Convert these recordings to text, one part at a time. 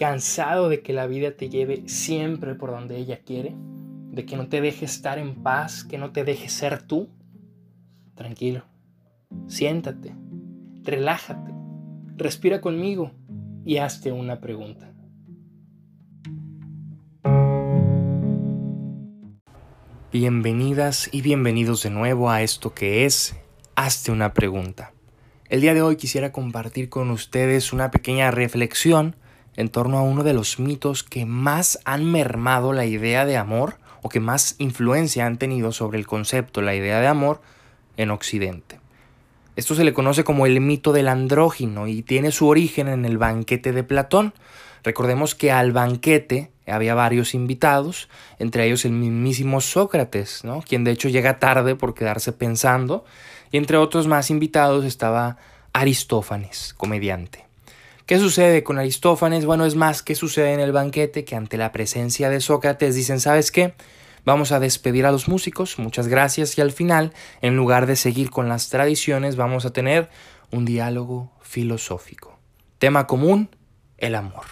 cansado de que la vida te lleve siempre por donde ella quiere, de que no te deje estar en paz, que no te deje ser tú, tranquilo, siéntate, relájate, respira conmigo y hazte una pregunta. Bienvenidas y bienvenidos de nuevo a esto que es Hazte una pregunta. El día de hoy quisiera compartir con ustedes una pequeña reflexión en torno a uno de los mitos que más han mermado la idea de amor o que más influencia han tenido sobre el concepto, la idea de amor en Occidente. Esto se le conoce como el mito del andrógino y tiene su origen en el banquete de Platón. Recordemos que al banquete había varios invitados, entre ellos el mismísimo Sócrates, ¿no? quien de hecho llega tarde por quedarse pensando, y entre otros más invitados estaba Aristófanes, comediante. ¿Qué sucede con Aristófanes? Bueno, es más, ¿qué sucede en el banquete? Que ante la presencia de Sócrates dicen, ¿sabes qué? Vamos a despedir a los músicos, muchas gracias, y al final, en lugar de seguir con las tradiciones, vamos a tener un diálogo filosófico. Tema común, el amor.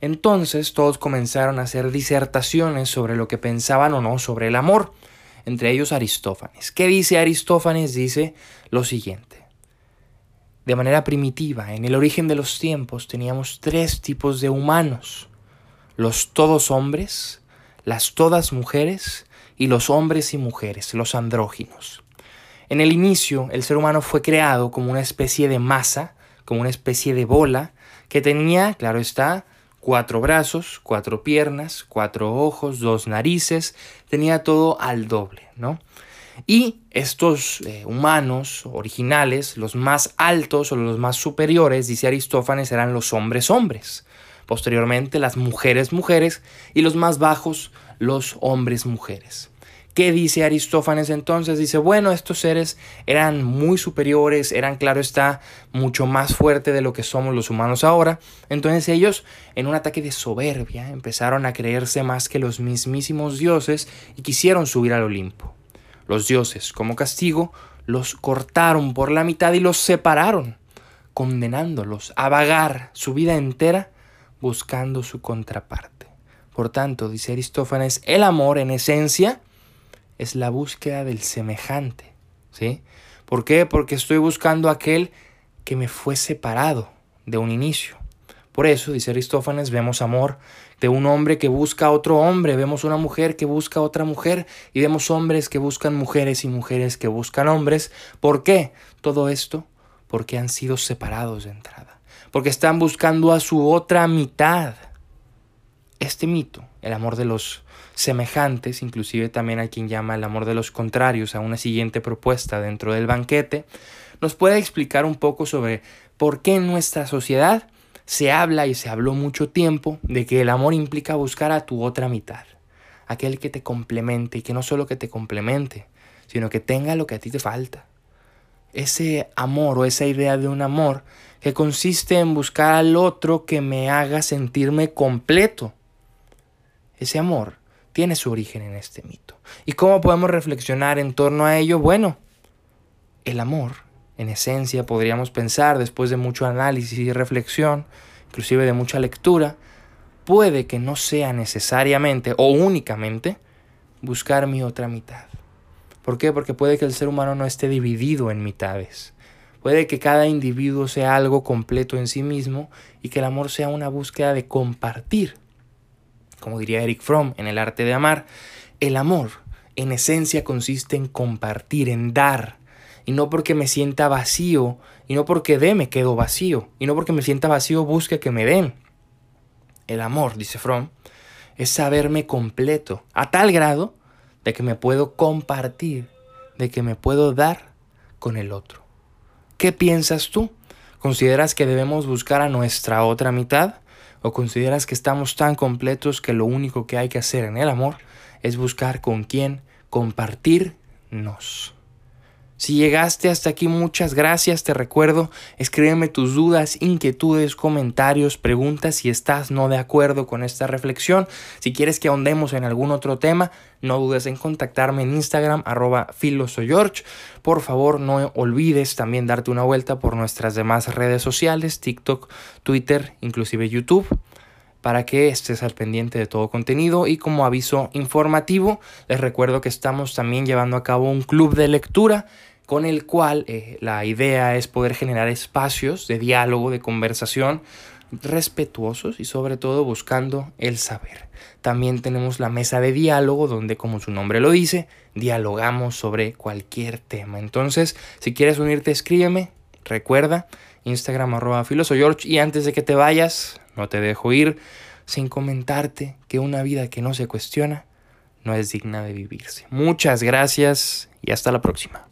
Entonces todos comenzaron a hacer disertaciones sobre lo que pensaban o no sobre el amor, entre ellos Aristófanes. ¿Qué dice Aristófanes? Dice lo siguiente. De manera primitiva, en el origen de los tiempos, teníamos tres tipos de humanos. Los todos hombres, las todas mujeres y los hombres y mujeres, los andróginos. En el inicio, el ser humano fue creado como una especie de masa, como una especie de bola, que tenía, claro está, cuatro brazos, cuatro piernas, cuatro ojos, dos narices, tenía todo al doble, ¿no? Y estos eh, humanos originales, los más altos o los más superiores, dice Aristófanes, eran los hombres hombres. Posteriormente las mujeres mujeres y los más bajos los hombres mujeres. ¿Qué dice Aristófanes entonces? Dice, bueno, estos seres eran muy superiores, eran, claro está, mucho más fuertes de lo que somos los humanos ahora. Entonces ellos, en un ataque de soberbia, empezaron a creerse más que los mismísimos dioses y quisieron subir al Olimpo. Los dioses, como castigo, los cortaron por la mitad y los separaron, condenándolos a vagar su vida entera buscando su contraparte. Por tanto, dice Aristófanes, el amor en esencia es la búsqueda del semejante. ¿Sí? ¿Por qué? Porque estoy buscando aquel que me fue separado de un inicio. Por eso, dice Aristófanes, vemos amor de un hombre que busca a otro hombre, vemos una mujer que busca a otra mujer y vemos hombres que buscan mujeres y mujeres que buscan hombres. ¿Por qué? Todo esto porque han sido separados de entrada, porque están buscando a su otra mitad. Este mito, el amor de los semejantes, inclusive también hay quien llama el amor de los contrarios a una siguiente propuesta dentro del banquete, nos puede explicar un poco sobre por qué en nuestra sociedad se habla y se habló mucho tiempo de que el amor implica buscar a tu otra mitad, aquel que te complemente y que no solo que te complemente, sino que tenga lo que a ti te falta. Ese amor o esa idea de un amor que consiste en buscar al otro que me haga sentirme completo. Ese amor tiene su origen en este mito. ¿Y cómo podemos reflexionar en torno a ello? Bueno, el amor en esencia, podríamos pensar, después de mucho análisis y reflexión, inclusive de mucha lectura, puede que no sea necesariamente o únicamente buscar mi otra mitad. ¿Por qué? Porque puede que el ser humano no esté dividido en mitades. Puede que cada individuo sea algo completo en sí mismo y que el amor sea una búsqueda de compartir. Como diría Eric Fromm en El arte de amar, el amor en esencia consiste en compartir, en dar, y no porque me sienta vacío, y no porque dé me quedo vacío, y no porque me sienta vacío busque que me den. El amor, dice Fromm, es saberme completo, a tal grado de que me puedo compartir, de que me puedo dar con el otro. ¿Qué piensas tú? ¿Consideras que debemos buscar a nuestra otra mitad? ¿O consideras que estamos tan completos que lo único que hay que hacer en el amor es buscar con quién compartirnos? Si llegaste hasta aquí, muchas gracias. Te recuerdo, escríbeme tus dudas, inquietudes, comentarios, preguntas si estás no de acuerdo con esta reflexión. Si quieres que ahondemos en algún otro tema, no dudes en contactarme en Instagram, arroba filosoyorge. Por favor, no olvides también darte una vuelta por nuestras demás redes sociales, TikTok, Twitter, inclusive YouTube. Para que estés al pendiente de todo contenido y como aviso informativo les recuerdo que estamos también llevando a cabo un club de lectura con el cual eh, la idea es poder generar espacios de diálogo, de conversación respetuosos y sobre todo buscando el saber. También tenemos la mesa de diálogo donde, como su nombre lo dice, dialogamos sobre cualquier tema. Entonces, si quieres unirte, escríbeme. Recuerda, Instagram arroba George. Y antes de que te vayas, no te dejo ir sin comentarte que una vida que no se cuestiona no es digna de vivirse. Muchas gracias y hasta la próxima.